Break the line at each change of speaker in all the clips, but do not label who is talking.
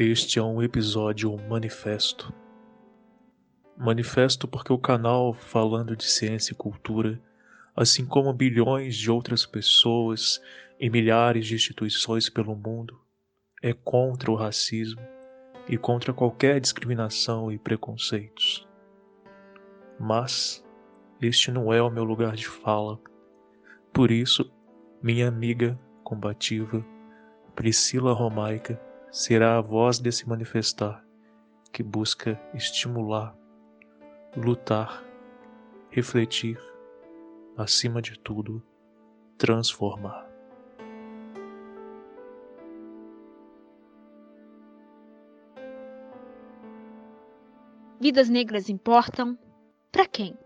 Este é um episódio manifesto. Manifesto porque o canal falando de ciência e cultura, assim como bilhões de outras pessoas e milhares de instituições pelo mundo, é contra o racismo e contra qualquer discriminação e preconceitos. Mas este não é o meu lugar de fala. Por isso, minha amiga combativa, Priscila Romaica, será a voz desse manifestar que busca estimular, lutar, refletir, acima de tudo, transformar.
Vidas negras importam para quem?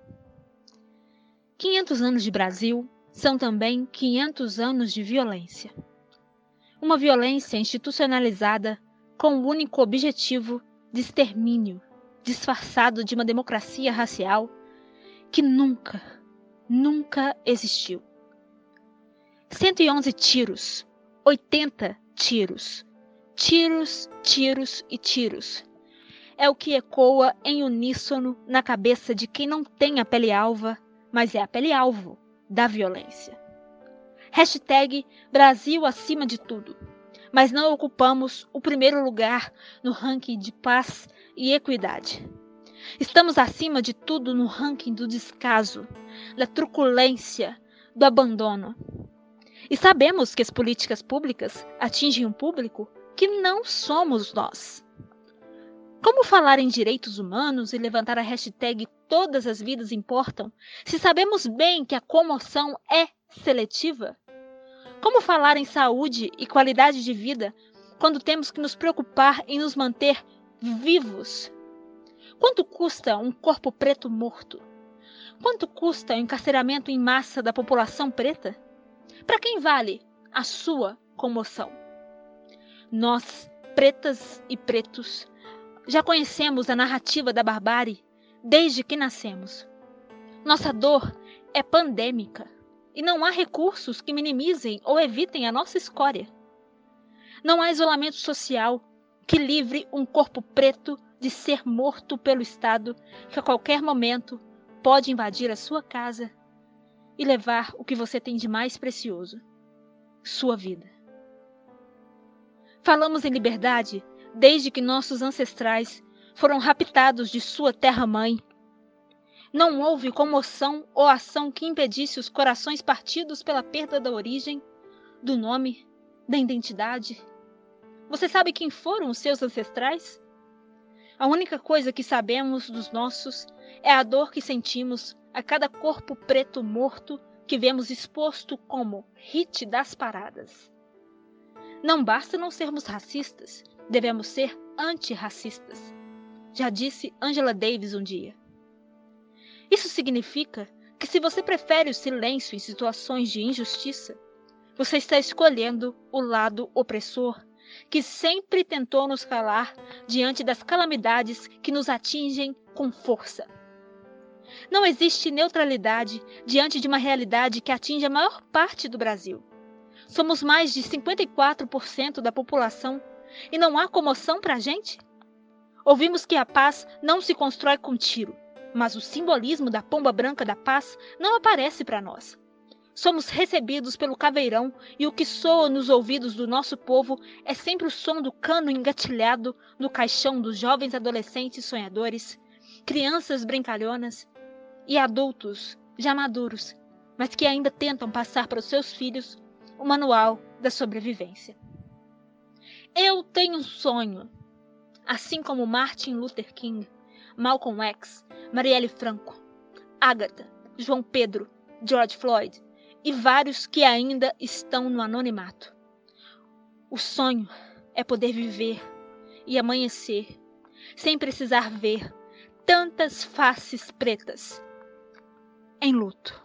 500 anos de Brasil são também 500 anos de violência. Uma violência institucionalizada com o único objetivo de extermínio, disfarçado de uma democracia racial que nunca, nunca existiu. 111 tiros, 80 tiros, tiros, tiros e tiros é o que ecoa em uníssono na cabeça de quem não tem a pele alva, mas é a pele alvo da violência. Hashtag Brasil acima de tudo. Mas não ocupamos o primeiro lugar no ranking de paz e equidade. Estamos acima de tudo no ranking do descaso, da truculência, do abandono. E sabemos que as políticas públicas atingem um público que não somos nós. Como falar em direitos humanos e levantar a hashtag Todas as vidas importam, se sabemos bem que a comoção é seletiva? Como falar em saúde e qualidade de vida quando temos que nos preocupar em nos manter vivos? Quanto custa um corpo preto morto? Quanto custa o encarceramento em massa da população preta? Para quem vale a sua comoção? Nós, pretas e pretos, já conhecemos a narrativa da barbárie desde que nascemos. Nossa dor é pandêmica e não há recursos que minimizem ou evitem a nossa escória. Não há isolamento social que livre um corpo preto de ser morto pelo Estado que a qualquer momento pode invadir a sua casa e levar o que você tem de mais precioso: sua vida. Falamos em liberdade desde que nossos ancestrais foram raptados de sua terra-mãe. Não houve comoção ou ação que impedisse os corações partidos pela perda da origem, do nome, da identidade. Você sabe quem foram os seus ancestrais? A única coisa que sabemos dos nossos é a dor que sentimos a cada corpo preto morto que vemos exposto como hit das paradas. Não basta não sermos racistas, devemos ser antirracistas. Já disse Angela Davis um dia. Isso significa que se você prefere o silêncio em situações de injustiça, você está escolhendo o lado opressor que sempre tentou nos calar diante das calamidades que nos atingem com força. Não existe neutralidade diante de uma realidade que atinge a maior parte do Brasil. Somos mais de 54% da população e não há comoção para a gente? Ouvimos que a paz não se constrói com tiro, mas o simbolismo da pomba branca da paz não aparece para nós. Somos recebidos pelo caveirão e o que soa nos ouvidos do nosso povo é sempre o som do cano engatilhado no caixão dos jovens adolescentes sonhadores, crianças brincalhonas e adultos já maduros, mas que ainda tentam passar para os seus filhos o manual da sobrevivência. Eu tenho um sonho. Assim como Martin Luther King, Malcolm X, Marielle Franco, Agatha, João Pedro, George Floyd e vários que ainda estão no anonimato. O sonho é poder viver e amanhecer sem precisar ver tantas faces pretas em luto.